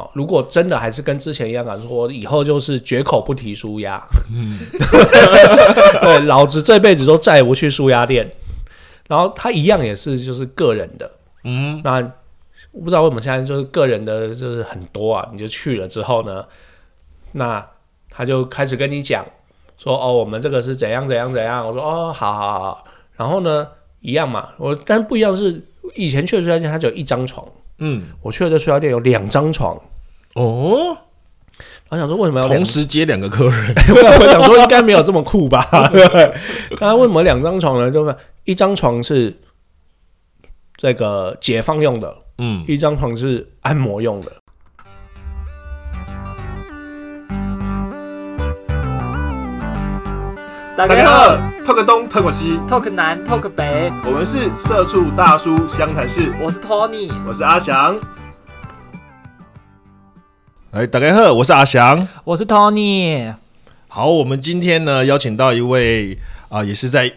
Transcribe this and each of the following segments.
哦，如果真的还是跟之前一样敢说，以后就是绝口不提舒压。嗯，对，老子这辈子都再也不去舒压店。然后他一样也是就是个人的，嗯，那我不知道为什么现在就是个人的就是很多啊，你就去了之后呢，那他就开始跟你讲说哦，我们这个是怎样怎样怎样。我说哦，好好好。然后呢，一样嘛，我但不一样是以前去的睡觉店，它只有一张床。嗯，我去了这睡觉店有两张床。哦，我想说为什么要同时接两个客人？我想说应该没有这么酷吧？那为什么两张床呢？就是一张床是这个解放用的，嗯，一张床是按摩用的。大家好，talk 东，talk 西，talk 南，talk 北，我们是社畜大叔湘潭市。我是 Tony，我是阿翔。哎，大家好，我是阿翔，我是 Tony。好，我们今天呢邀请到一位啊，也是在。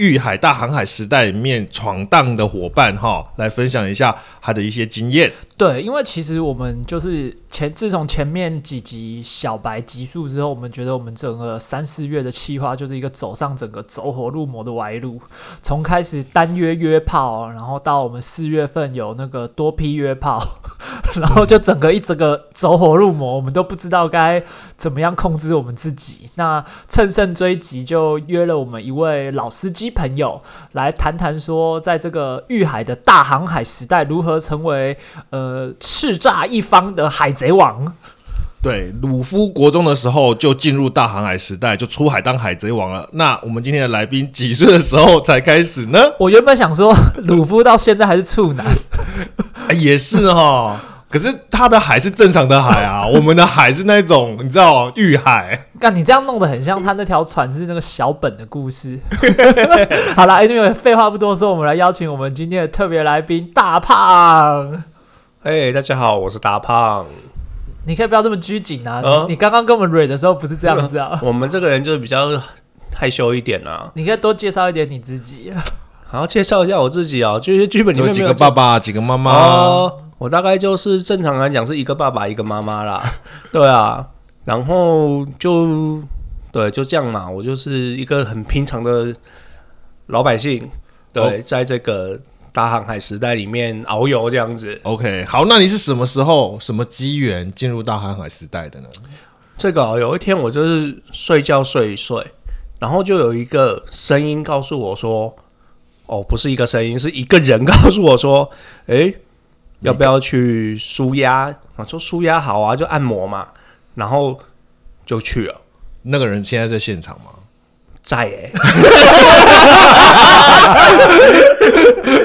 遇海大航海时代里面闯荡的伙伴哈，来分享一下他的一些经验。对，因为其实我们就是前自从前面几集小白集数之后，我们觉得我们整个三四月的计划就是一个走上整个走火入魔的歪路。从开始单约约炮，然后到我们四月份有那个多批约炮，然后就整个一整个走火入魔，我们都不知道该怎么样控制我们自己。那乘胜追击，就约了我们一位老司机。朋友来谈谈说，在这个遇海的大航海时代，如何成为呃叱咤一方的海贼王？对，鲁夫国中的时候就进入大航海时代，就出海当海贼王了。那我们今天的来宾几岁的时候才开始呢？我原本想说，鲁夫到现在还是处男，也是哈。可是他的海是正常的海啊，我们的海是那种你知道遇海。干，你这样弄得很像他那条船是那个小本的故事。好了，因为废话不多说，我们来邀请我们今天的特别来宾大胖。哎，大家好，我是大胖。你可以不要这么拘谨啊！你刚刚跟我们蕊的时候不是这样子啊。我们这个人就是比较害羞一点啊。你可以多介绍一点你自己。好，介绍一下我自己啊，就是剧本里面有几个爸爸，几个妈妈。我大概就是正常来讲是一个爸爸一个妈妈啦，对啊，然后就对就这样嘛，我就是一个很平常的老百姓，对，在这个大航海时代里面遨游这样子。OK，好，那你是什么时候什么机缘进入大航海时代的呢？这个有一天我就是睡觉睡一睡，然后就有一个声音告诉我说：“哦，不是一个声音，是一个人告诉我说，哎。”要不要去舒压啊？说舒压好啊，就按摩嘛，然后就去了。那个人现在在现场吗？在哎。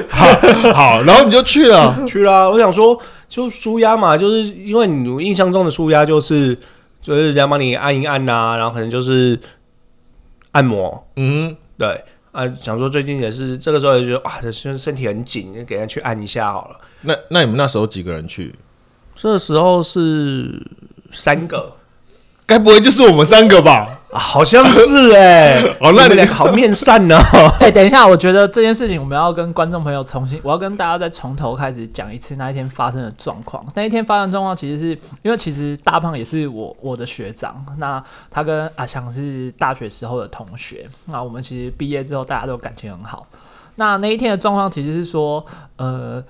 好，好，然后你就去了，去了。我想说，就舒压嘛，就是因为你印象中的舒压就是就是人家帮你按一按呐，然后可能就是按摩。嗯，对。啊，想说最近也是这个时候也觉得哇，这身身体很紧，就给人去按一下好了。那那你们那时候几个人去？这时候是三个，该不会就是我们三个吧？好像是哎。哦，那你好面善呢。哎，等一下，我觉得这件事情我们要跟观众朋友重新，我要跟大家再从头开始讲一次那一天发生的状况。那一天发生状况其实是因为其实大胖也是我我的学长，那他跟阿强是大学时候的同学，那我们其实毕业之后大家都感情很好。那那一天的状况其实是说，呃。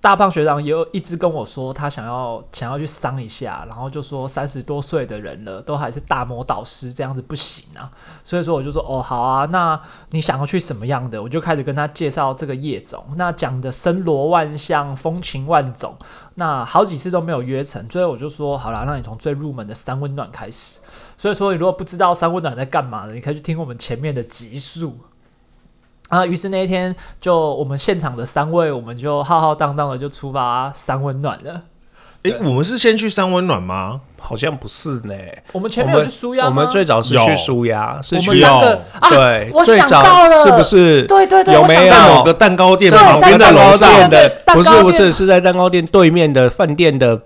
大胖学长也有一直跟我说，他想要想要去伤一下，然后就说三十多岁的人了，都还是大魔导师这样子不行啊。所以说我就说哦好啊，那你想要去什么样的？我就开始跟他介绍这个业种，那讲的森罗万象，风情万种，那好几次都没有约成，最后我就说好了，那你从最入门的三温暖开始。所以说你如果不知道三温暖在干嘛的，你可以去听我们前面的集数。啊，于是那一天就我们现场的三位，我们就浩浩荡荡的就出发三温暖了。哎，我们是先去三温暖吗？好像不是呢。我们前面有去舒压我们最早是去舒压，是去三个对，我想到了，是不是？对对对，有没有某个蛋糕店旁边的楼上的？不是不是，是在蛋糕店对面的饭店的。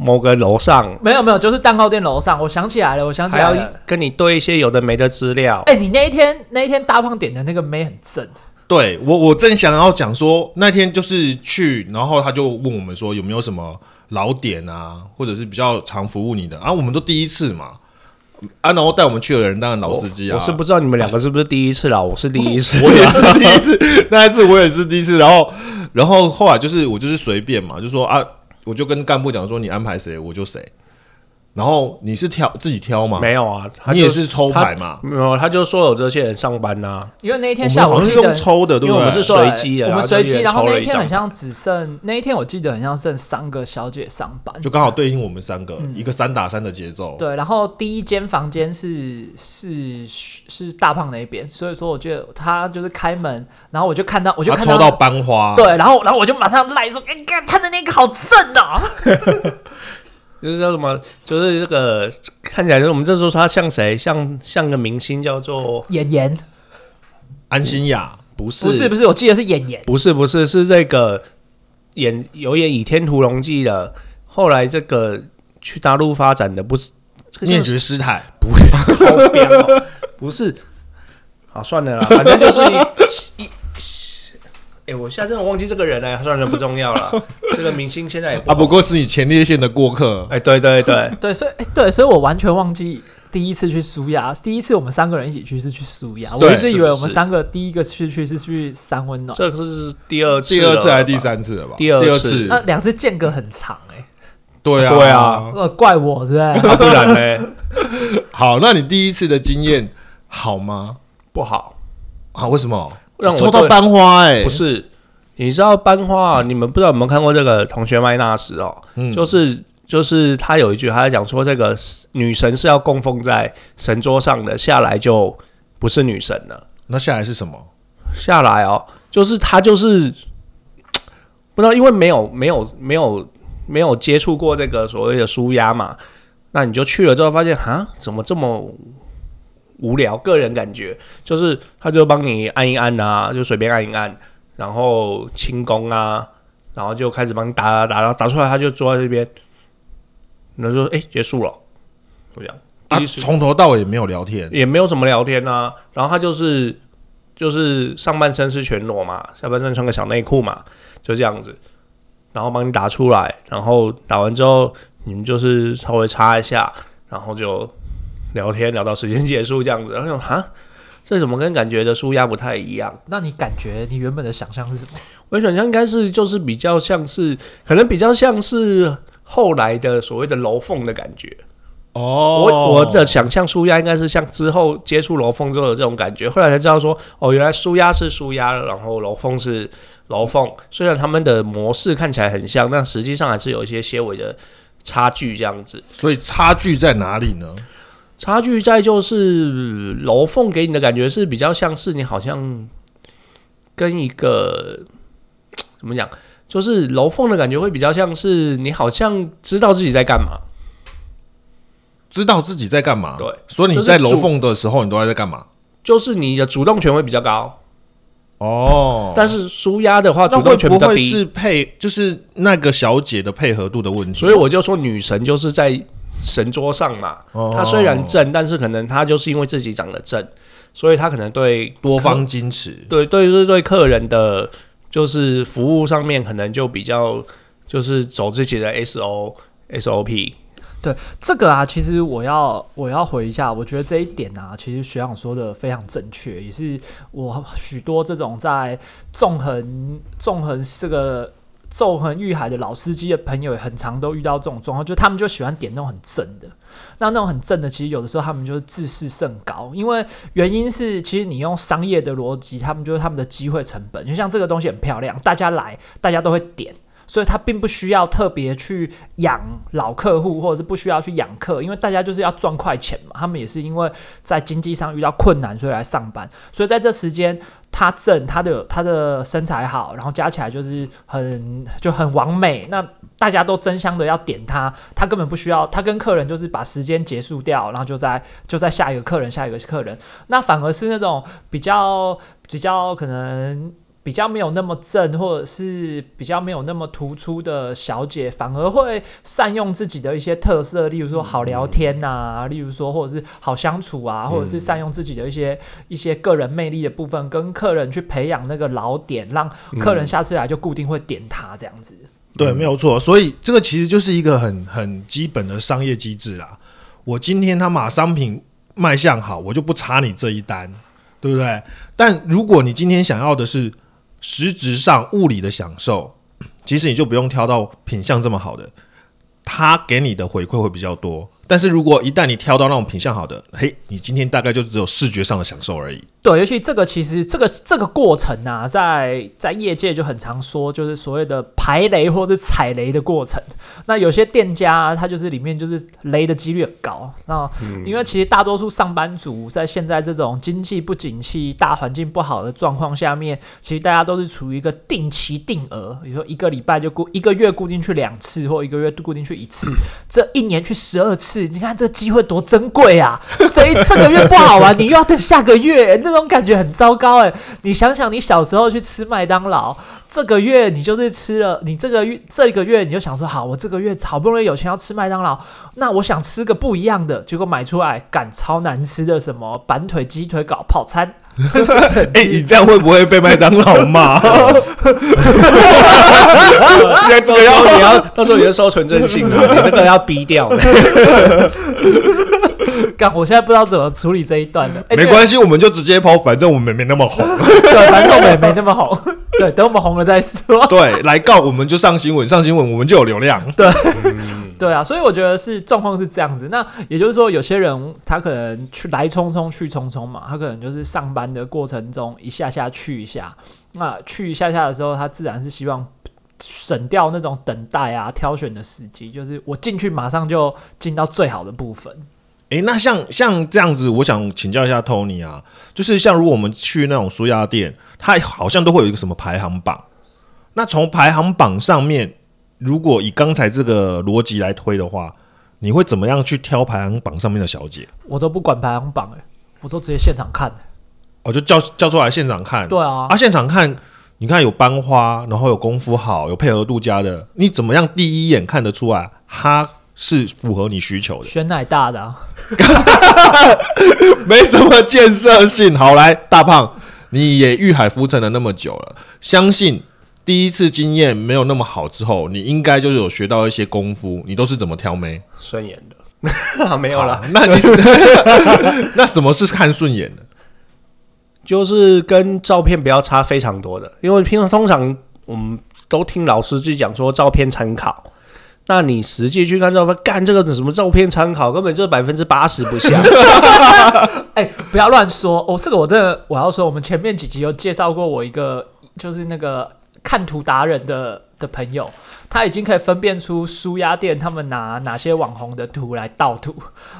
某个楼上。没有没有，就是蛋糕店楼上。我想起来了，我想起来了，跟你对一些有的没的资料。哎，你那一天那一天大胖点的那个妹很正，对我，我正想要讲说，那天就是去，然后他就问我们说有没有什么老点啊，或者是比较常服务你的，啊，我们都第一次嘛，啊，然后带我们去的人当然老司机啊，我是不知道你们两个是不是第一次啦，我是第一次，我也是第一次，那一次我也是第一次，然后，然后后来就是我就是随便嘛，就说啊，我就跟干部讲说你安排谁我就谁，然后你是挑自己挑嘛，没有啊，他你也是抽牌嘛，没有，他就说有这些人上班呐、因为那一天下午好像是用抽的，对不对？我们是随机的我们随机，然后那一天很像只剩那一天我记得很像剩三个小姐上班，就刚好对应我们三个、一个三打三的节奏。对，然后第一间房间是是是大胖那一边，所以说我觉得他就是开门，然后我就看到我就看他抽到班花，对，然后然后我就马上赖说，哎、看他的那个好正啊！就是叫什么，就是这个看起来，就是我们这时候说他像谁，像像个明星叫做演员。安心雅，不是。不是不是，我记得是演员，不是不是是这个演有演《倚天屠龙记》的，后来这个去大陆发展的，不是这个叫念觉师太，靠边 哦，不是，好算了啦，反正就是一一。哎、我现在真的忘记这个人了，算了，不重要了。这个明星现在也不啊，不过是你前列腺的过客。哎、对对对，对，所以哎、对，所以我完全忘记第一次去舒压，第一次我们三个人一起去是去舒压，我一直以为我们三个第一个去去是去三温暖，这个是第二次第，二次还是第三次了吧？第二次次，那两次间隔很长哎、对啊，对啊。呃，怪我是不是？啊不然呢？好，那你第一次的经验好吗？不好，啊，为什么？让我抽到班花哎、不是，你知道班花，啊你们不知道有没有看过这个同学麦纳斯哦？嗯就是就是他有一句，他在讲说这个女神是要供奉在神桌上的，下来就不是女神了。那下来是什么？下来哦，就是他就是不知道，因为没有没有没有没有接触过这个所谓的舒压嘛，那你就去了之后发现啊，怎么这么无聊？个人感觉。就是他就帮你按一按啊，就随便按一按，然后轻功啊，然后就开始帮你打打打，然后打出来他就坐在这边，然后就哎、结束了，就这样。啊从头到尾也没有聊天，也没有什么聊天啊，然后他就是就是上半身是全裸嘛，下半身穿个小内裤嘛，就这样子，然后帮你打出来，然后打完之后你们就是稍微擦一下，然后就聊天聊到时间结束这样子，然后想哈，这怎么跟感觉的舒压不太一样？那你感觉你原本的想象是什么？我想象应该是就是比较像是，可能比较像是后来的所谓的楼凤的感觉。哦我我的想象舒压应该是像之后接触楼凤之后的这种感觉，后来才知道说，哦，原来舒压是舒压，然后楼凤是楼凤。虽然他们的模式看起来很像，但实际上还是有一些些微的差距。这样子，所以差距在哪里呢？差距在就是楼凤给你的感觉是比较像是你好像跟一个怎么讲，就是楼凤的感觉会比较像是你好像知道自己在干嘛。知道自己在干嘛？对，所以你在楼凤的时候，你都在干嘛？就是你的主动权会比较高，哦，但是舒压的话，那主动权比较低，会不会是配就是那个小姐的配合度的问题？所以我就说女神就是在神桌上嘛。哦他虽然正，但是可能他就是因为自己长得正，所以他可能对多方矜持，对对对对客人的就是服务上面可能就比较就是走自己的 S O S O P。对这个啊，其实我要我要回一下，我觉得这一点啊，其实学长说的非常正确，也是我许多这种在纵横纵横这个纵横遇海的老司机的朋友也，很常都遇到这种状况，就他们就喜欢点那种很正的，那那种很正的，其实有的时候他们就是自视甚高，因为原因是其实你用商业的逻辑，他们就是他们的机会成本，就像这个东西很漂亮，大家来大家都会点。所以他并不需要特别去养老客户，或者是不需要去养客，因为大家就是要赚快钱嘛。他们也是因为在经济上遇到困难，所以来上班。所以在这时间，他正，他的他的身材好，然后加起来就是很就很完美。那大家都争相的要点他，他根本不需要，他跟客人就是把时间结束掉，然后就在就在下一个客人，下一个客人。那反而是那种比较比较可能比较没有那么正，或者是比较没有那么突出的小姐，反而会善用自己的一些特色，例如说好聊天呐、例如说或者是好相处啊，或者是善用自己的一些一些个人魅力的部分，跟客人去培养那个老点，让客人下次来就固定会点他这样子。对，没有错。所以这个其实就是一个很很基本的商业机制啦。我今天他把商品卖相好，我就不差你这一单，对不对？但如果你今天想要的是实质上物理的享受，其实你就不用挑到品相这么好的，他给你的回馈会比较多。但是如果一旦你挑到那种品相好的，嘿，你今天大概就只有视觉上的享受而已。对，尤其这个其实这个这个过程啊，在在业界就很常说，就是所谓的排雷或者踩雷的过程。那有些店家、啊、他就是里面就是雷的几率很高。那因为其实大多数上班族在现在这种经济不景气、大环境不好的状况下面，其实大家都是处于一个定期定额，比如说一个礼拜就固一个月固定去两次，或一个月固定去一次，这一年去十二次，你看这机会多珍贵啊！这一这个月不好玩，你又要等下个月，那种感觉很糟糕哎。你想想，你小时候去吃麦当劳，这个月你就是吃了，你这个月这个月你就想说，好，我这个月好不容易有钱要吃麦当劳，那我想吃个不一样的，结果买出来，赶超难吃的什么板腿、鸡腿搞泡餐。哎、你这样会不会被麦当劳骂？现在这个到时候要你要到时候你就收纯正性啊，你这个要逼掉的。干，我现在不知道怎么处理这一段了。哎没关系，我们就直接抛，反正我们没那么红。对，对反正我们也没那么红。对，等我们红了再说。对，来告我们就上新闻，上新闻我们就有流量。对对啊，所以我觉得是状况是这样子。那也就是说，有些人他可能去来匆匆去匆匆嘛，他可能就是上班的过程中一下下去一下，那去一下下的时候，他自然是希望省掉那种等待啊、挑选的时机，就是我进去马上就进到最好的部分。诶，那像像这样子，我想请教一下 Tony 啊，就是像如果我们去那种舒压店，它好像都会有一个什么排行榜。那从排行榜上面，如果以刚才这个逻辑来推的话，你会怎么样去挑排行榜上面的小姐？我都不管排行榜、欸，我都直接现场看、我就叫叫出来现场看。对啊，啊，现场看，你看有班花，然后有功夫好，有配合度佳的，你怎么样第一眼看得出来他是符合你需求的？选奶大的、啊，没什么建设性。好，来大胖，你也遇海浮沉了那么久了，相信第一次经验没有那么好之后，你应该就有学到一些功夫。你都是怎么挑眉？顺眼的 没有了，那你是 那什么是看顺眼的？就是跟照片不要差非常多的，因为平常通常我们都听老师去讲说照片参考，那你实际去看照片，干这个什么照片参考，根本就百分之八十不像。哎、不要乱说哦，这个我真的我要说，我们前面几集有介绍过我一个，就是那个看图达人的的朋友，他已经可以分辨出舒压店他们拿哪些网红的图来盗图，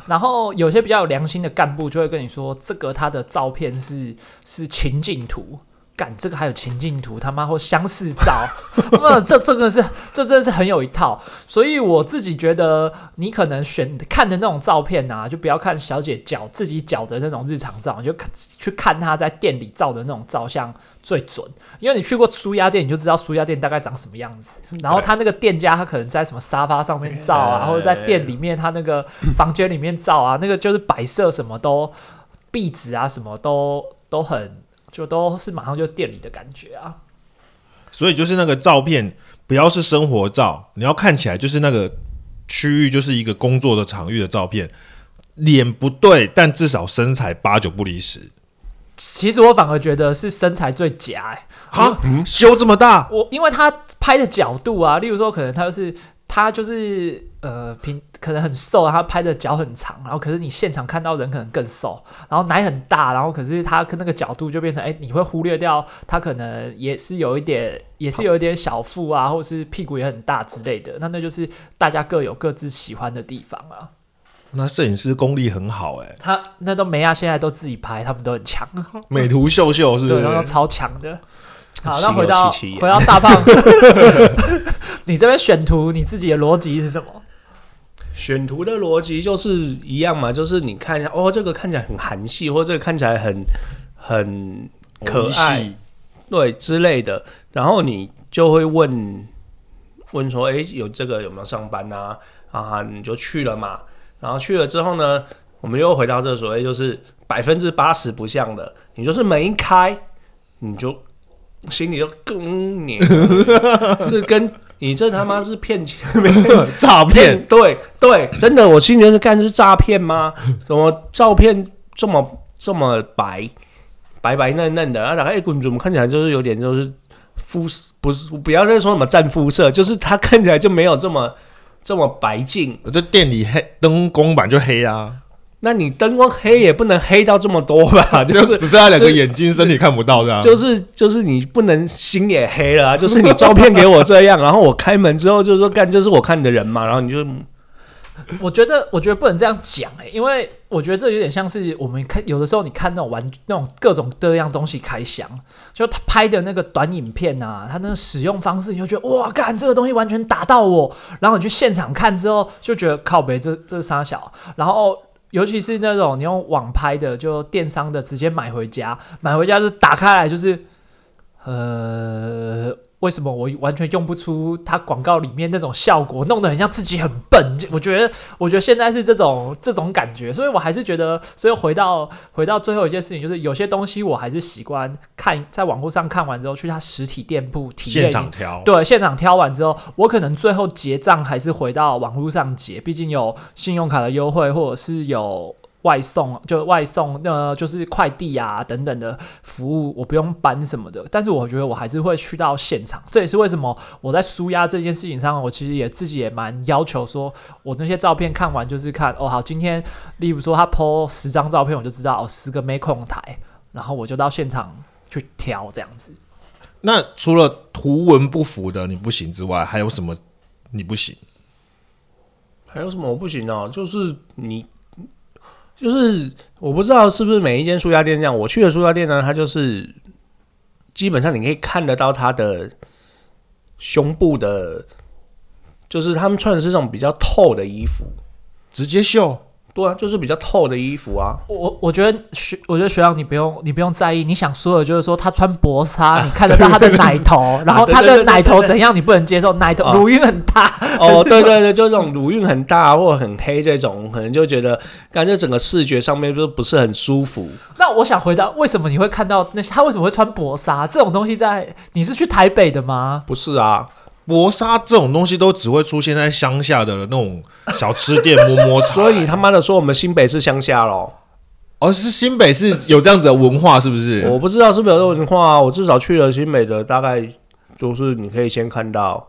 然后有些比较有良心的干部就会跟你说，这个他的照片是是情景图。干这个还有情境图，他妈或相似照，那这这个是这真的是很有一套，所以我自己觉得，你可能选看的那种照片啊，就不要看小姐脚自己脚的那种日常照，你就看去看她在店里照的那种照相最准。因为你去过舒压店，你就知道舒压店大概长什么样子。然后他那个店家，他可能在什么沙发上面照啊，或者在店里面他那个房间里面照啊，那个就是摆设什么都壁纸啊，什么都都很就都是马上就店里的感觉啊。所以就是那个照片不要是生活照，你要看起来就是那个区域就是一个工作的场域的照片，脸不对，但至少身材八九不离十。其实我反而觉得是身材最假哎、哈，修这么大，我因为他拍的角度啊，例如说可能他就是他就是呃平可能很瘦，他拍的脚很长，然后可是你现场看到人可能更瘦，然后奶很大，然后可是他跟那个角度就变成哎、你会忽略掉他可能也是有一点 也是有一点小腹啊，或者是屁股也很大之类的，那那就是大家各有各自喜欢的地方啊。那摄影师功力很好哎、他那都梅亚现在都自己拍，他们都很强，美图秀秀是不对，是他？们都超强的。好，那回到回到大胖，你这边选图，你自己的逻辑是什么？选图的逻辑就是一样嘛，就是你看一下，哦，这个看起来很韩系，或者这个看起来很很可爱，对之类的，然后你就会问问说，诶，有这个有没有上班啊？啊，你就去了嘛。然后去了之后呢，我们又回到这所谓就是百分之八十不像的，你就是门一开，你就心里就更你，是跟你这他妈是骗钱 诈骗，对对，真的，我心里就是干是诈骗吗？怎么照片这么这么白，白白嫩嫩的，然后打开一滚，怎么看起来就是有点就是肤不是不要再说什么占肤色，就是它看起来就没有这么这么白净。我这店里黑灯光板就黑啊，那你灯光黑也不能黑到这么多吧？就是只剩下两个眼睛，身体看不到这样。就是就是你不能心也黑了啊！就是你照片给我这样，然后我开门之后就说干，这是我看你的人嘛，然后你就我觉得，我觉得不能这样讲哎、因为我觉得这有点像是我们看有的时候你看那种玩那种各种各样东西开箱，就他拍的那个短影片啊，他那个使用方式，你就觉得哇，干这个东西完全打到我，然后你去现场看之后就觉得靠北这这是傻小，然后。尤其是那种你用网拍的，就电商的，直接买回家，买回家就打开来就是，呃，为什么我完全用不出它广告里面那种效果，弄得很像自己很笨？我觉得，我觉得现在是这种这种感觉，所以我还是觉得，所以回到回到最后一件事情，就是有些东西我还是习惯看，在网络上看完之后，去它实体店铺体验现一场挑，对，现场挑完之后，我可能最后结账还是回到网络上结，毕竟有信用卡的优惠，或者是有外送，就外送呃，就是快递啊等等的服务，我不用搬什么的。但是我觉得我还是会去到现场，这也是为什么我在舒压这件事情上，我其实也自己也蛮要求说，我那些照片看完就是看哦，好，今天例如说他 PO 十张照片，我就知道哦，十个没空台，然后我就到现场去挑这样子。那除了图文不符的你不行之外，还有什么你不行？还有什么我不行啊？就是你，就是我不知道是不是每一间书家店这样。我去的书家店呢，它就是基本上你可以看得到它的胸部的，就是他们穿的是这种比较透的衣服。直接秀，对啊，就是比较透的衣服啊。我我觉得学，我觉得学长你不用你不用在意，你想说的就是说他穿薄纱，你看得到他的奶头，然后他的奶头怎样你不能接受，奶头啊乳晕很大。哦，对对对，就这种乳晕很大或者很黑这种，可能就觉得感觉整个视觉上面就不是很舒服。那我想回答，为什么你会看到那些他为什么会穿薄纱这种东西在？你是去台北的吗？不是啊，薄纱这种东西都只会出现在乡下的那种小吃店摸摸茶。所以他妈的说我们新北是乡下咯。哦，是新北是有这样子的文化，是不是？我不知道是不是有这种文化啊，我至少去了新北的，大概就是你可以先看到。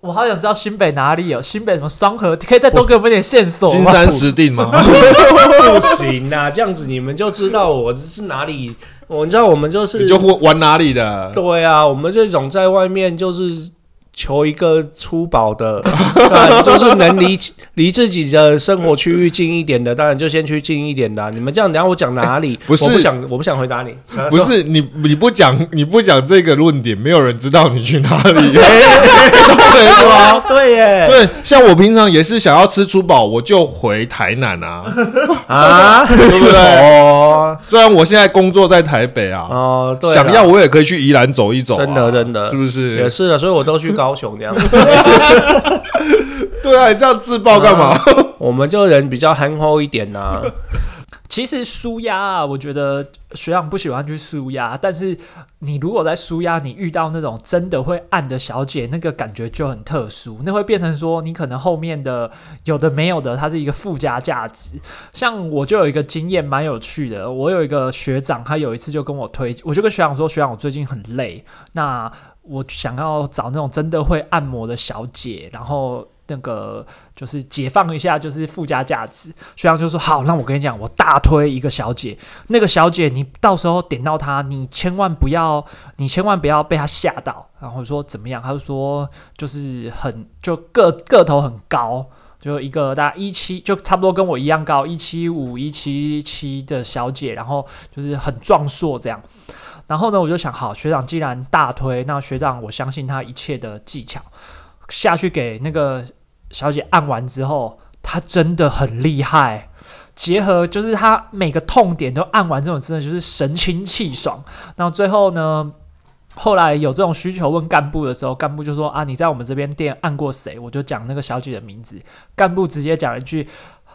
我好想知道新北哪里有新北什么双河，可以再多给我们一点线索？金山石定吗？不行啊，这样子你们就知道我是哪里。我知道我们就是你就会玩哪里的？对啊，我们这种在外面就是求一个粗饱的，就是能离离自己的生活区域近一点的，当然就先去近一点的啊、你们这样，等下我讲哪里？不是我不想，我不想回答你。不是你你不讲你不讲这个论点，没有人知道你去哪里。对吗？对耶，对，像我平常也是想要吃粗饱，我就回台南啊，啊，对不对？哦虽然我现在工作在台北啊，哦，对，想要我也可以去宜兰走一走啊、真的真的是不是也是？是的，所以我都去高雄这样。对啊，你这样自爆干嘛？我们就人比较憨厚一点呐、其实舒压啊，我觉得学长不喜欢去舒压，但是你如果在舒压，你遇到那种真的会按的小姐，那个感觉就很特殊，那会变成说你可能后面的有的没有的，它是一个附加价值。像我就有一个经验蛮有趣的，我有一个学长，他有一次就跟我推，我就跟学长说，学长我最近很累，那我想要找那种真的会按摩的小姐，然后。那个就是解放一下，就是附加价值。徐阳就说：“好，那我跟你讲，我大推一个小姐，那个小姐你到时候点到她，你千万不要，你千万不要被她吓到。”然后说怎么样？他就说就是很就个个头很高，就一个大概一七，就差不多跟我一样高，一七五、一七七的小姐，然后就是很壮硕这样。然后呢，我就想，好，学长既然大推，那学长我相信他一切的技巧，下去给那个小姐按完之后，她真的很厉害。结合就是她每个痛点都按完，这种真的就是神清气爽。然后最后呢，后来有这种需求问干部的时候，干部就说啊，你在我们这边店按过谁？我就讲那个小姐的名字，干部直接讲一句。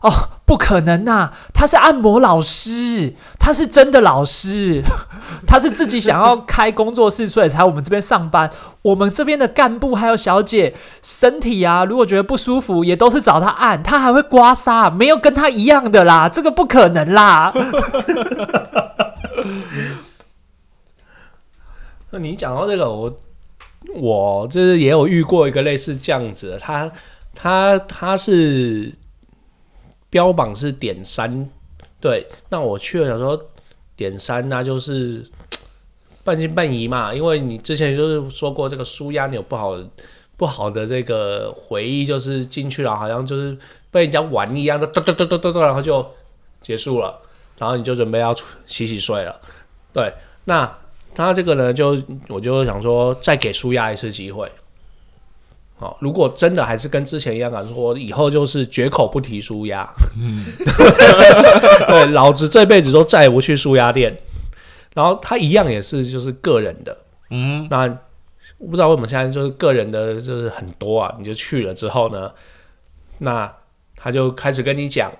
哦，不可能呐！他是按摩老师，他是真的老师，他是自己想要开工作室，所以才我们这边上班。我们这边的干部还有小姐，身体啊，如果觉得不舒服，也都是找他按，他还会刮痧，没有跟他一样的啦，这个不可能啦。那你讲到这个，我我就是也有遇过一个类似这样子的，他他他是。标榜是点三，对，那我去了想说点三，那就是 半信半疑嘛，因为你之前就是说过这个舒压，你有不好不好的这个回忆，就是进去了好像就是被人家玩一样的，咚咚咚咚咚咚，然后就结束了，然后你就准备要洗洗睡了，对，那他这个呢，就我就想说再给舒压一次机会。哦，如果真的还是跟之前一样啊，说以后就是绝口不提舒压，嗯，对，老子这辈子都再也不去舒压店。然后他一样也是就是个人的，嗯，那我不知道为什么现在就是个人的就是很多啊，你就去了之后呢，那他就开始跟你讲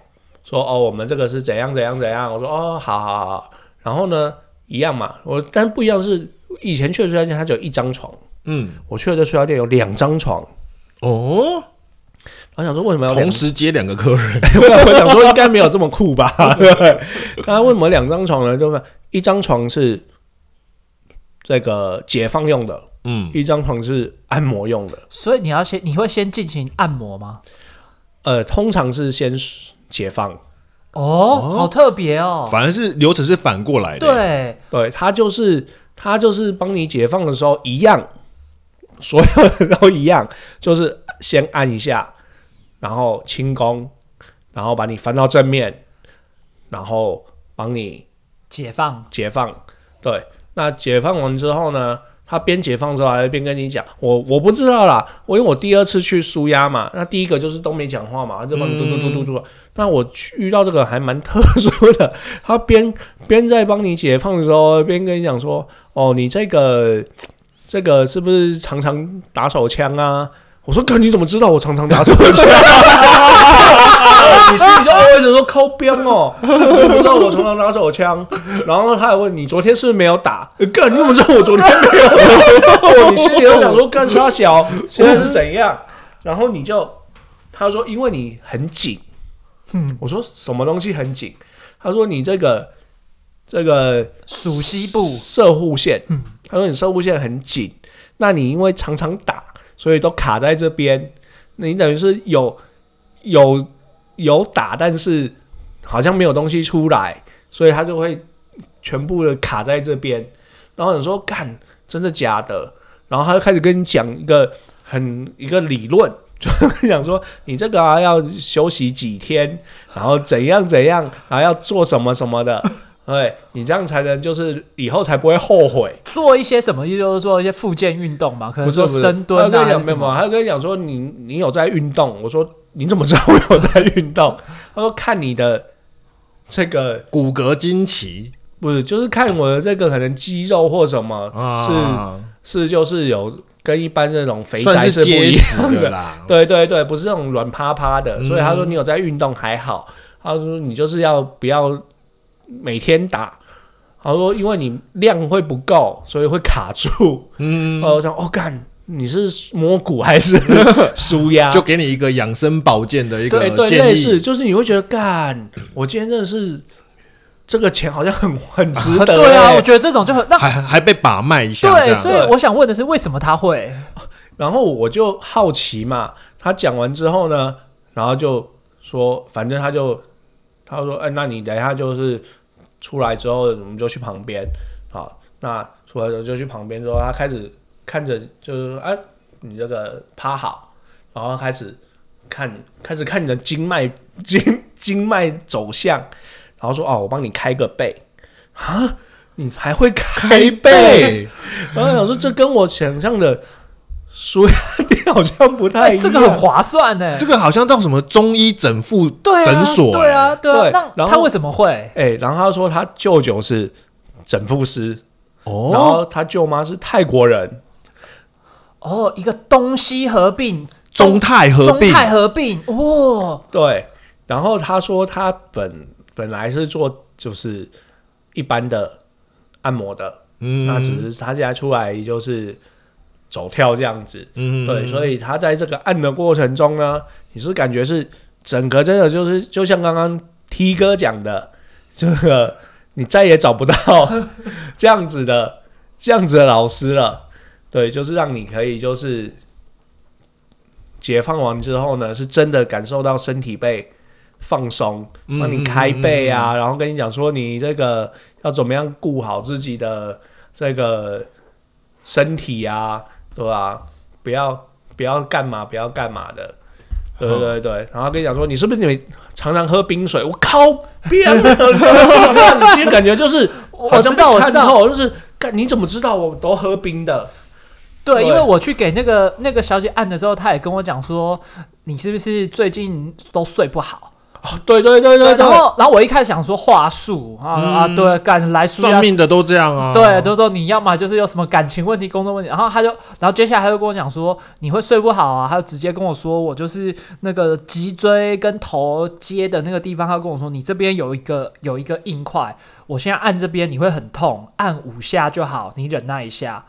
说哦，我们这个是怎样怎样怎样。我说哦，好好好。然后呢，一样嘛，我但不一样是以前去的舒压店，它只有一张床。嗯，我去了这睡觉店有两张床哦。我想说，为什么要同时接两个客人？我想说，应该没有这么酷吧？那为什么两张床呢？就是一张床是这个解放用的，嗯，一张床是按摩用的。所以你要先，你会先进行按摩吗？呃，通常是先解放。哦，好特别哦。反而是流程是反过来的。对，对，他就是他就是帮你解放的时候一样。所有人都一样，就是先按一下，然后轻功，然后把你翻到正面，然后帮你解放解放。对，那解放完之后呢，他边解放之后还边跟你讲，我我不知道啦，我因为我第二次去舒压嘛，那第一个就是都没讲话嘛，就帮你嘟嘟嘟嘟嘟。那我遇到这个还蛮特殊的，他边边在帮你解放的时候，边跟你讲说，哦，你这个。这个是不是常常打手枪啊？我说哥，你怎么知道我常常打手枪？你心里就为什么说抠边哦？你不知道我常常打手枪，然后他还问你昨天是不是没有打？哥，你怎么知道我昨天没有打？你心里就想说干啥小？现在是怎样？然后你就他说因为你很紧，嗯，我说什么东西很紧？他说你这个这个属西部射护线，嗯。他说：“你射物线很紧，那你因为常常打，所以都卡在这边。你等于是有有有打，但是好像没有东西出来，所以他就会全部的卡在这边。然后你说干，真的假的？然后他就开始跟你讲一个很一个理论，就讲说你这个啊要休息几天，然后怎样怎样，然后要做什么什么的。”对，你这样才能就是以后才不会后悔。做一些什么，就是做一些复健运动嘛，可能说深蹲啊没有没有，他跟你讲说你你有在运动。我说你怎么知道我有在运动？他说看你的这个骨骼惊奇，不是就是看我的这个可能肌肉或什么，是是就是有跟一般这种肥宅是不一样的啦。对对对，不是那种软趴趴的。所以他说你有在运动还好。他说你就是要不要？每天打，他说因为你量会不够，所以会卡住。嗯，我想，哦，干，你是摸骨还是 舒压？就给你一个养生保健的一个对对，类似，就是你会觉得干，我今天真的是这个钱好像很很值得。对啊，我觉得这种就很还还被把脉一下。对，所以我想问的是，为什么他会？然后我就好奇嘛，他讲完之后呢，然后就说，反正他就他说，哎，那你等一下就是。出来之后，我们就去旁边，好，那出来之后就去旁边之后，他开始看着，就是哎，你这个趴好，然后开始看，开始看你的经脉 经经脉走向，然后说哦，我帮你开个背啊，你还会开背？然后想说这跟我想象的。舒压店好像不太一样，这个很划算呢。这个好像到什么中医整复诊所，对啊，对啊。那他为什么会？哎，然后他说他舅舅是整复师，然哦，后他舅妈是泰国人，哦，一个东西合并，中泰合并，中泰合并，哦，对。然后他说他本本来是做就是一般的按摩的，嗯那只是他现在出来就是走跳这样子，嗯对，所以他在这个按的过程中呢，你是感觉是整个真的就是就像刚刚 T 哥讲的，这个你再也找不到 这样子的这样子的老师了，对，就是让你可以就是解放完之后呢，是真的感受到身体被放松，嗯帮你开背啊，然后跟你讲说你这个要怎么样顾好自己的这个身体啊，对吧、不要不要干嘛，不要干嘛的。对对对对，然后跟你讲说，你是不是你常常喝冰水？我靠，变了！你今天感觉就是，我知道，我知道，道，就是干，你怎么知道我都喝冰的？对，对因为我去给那个那个小姐按的时候，她也跟我讲说，你是不是最近都睡不好？哦 对对对对对，然后然后我一开始想说话术啊、啊，嗯对，干来算命的都这样啊，对，都说你要么就是有什么感情问题、工作问题，然后他就，然后接下来他就跟我讲说你会睡不好啊，他就直接跟我说我就是那个脊椎跟头接的那个地方，他跟我说你这边有一个有一个硬块，我现在按这边你会很痛，按五下就好，你忍耐一下。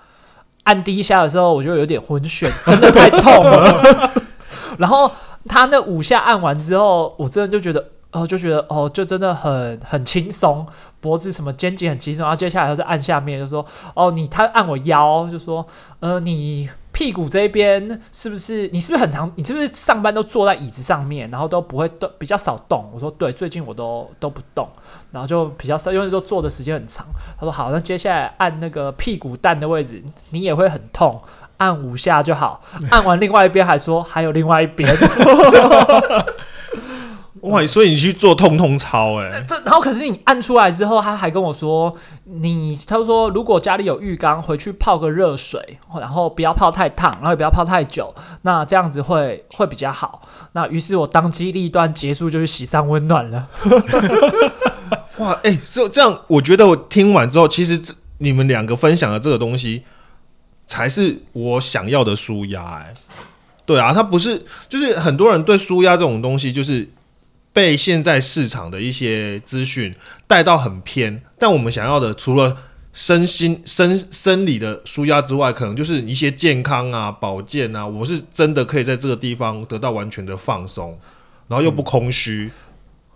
按第一下的时候我就有点昏眩，真的太痛了。然后他那五下按完之后，我真的就觉得。哦，就觉得哦，就真的很很轻松，脖子什么肩颈很轻松，然后接下来他是按下面，就说哦，你他按我腰，就说呃，你屁股这边是不是你是不是很常，你是不是上班都坐在椅子上面，然后都不会动，比较少动？我说对，最近我都都不动，然后就比较少，因为说坐的时间很长。他说好，那接下来按那个屁股蛋的位置，你也会很痛。按五下就好，按完另外一边还说还有另外一边，哇，所以你去做痛痛操，哎，这然后可是你按出来之后，他还跟我说，你他说如果家里有浴缸，回去泡个热水，然后不要泡太烫，然后也不要泡太久，那这样子会会比较好。那于是我当机立断，结束就去洗上温暖了。哇，哎，这这样，我觉得我听完之后，其实你们两个分享的这个东西，才是我想要的舒压，哎，对啊，它不是，就是很多人对舒压这种东西，就是被现在市场的一些资讯带到很偏，但我们想要的，除了身心生生理的舒压之外，可能就是一些健康啊、保健啊，我是真的可以在这个地方得到完全的放松，然后又不空虚。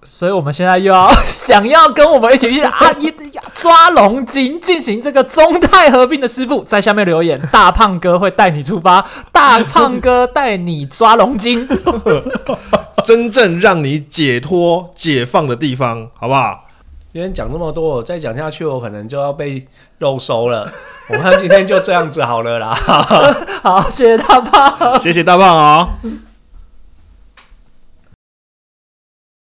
所以我们现在又要 想要跟我们一起去啊 一抓龙筋进行这个中泰合并的师傅，在下面留言，大胖哥会带你出发，大胖哥带你抓龙筋。真正让你解脱、解放的地方，好不好？今天讲这么多，我再讲下去，我可能就要被肉收了。我看今天就这样子好了啦。好，谢谢大胖。谢谢大胖哦。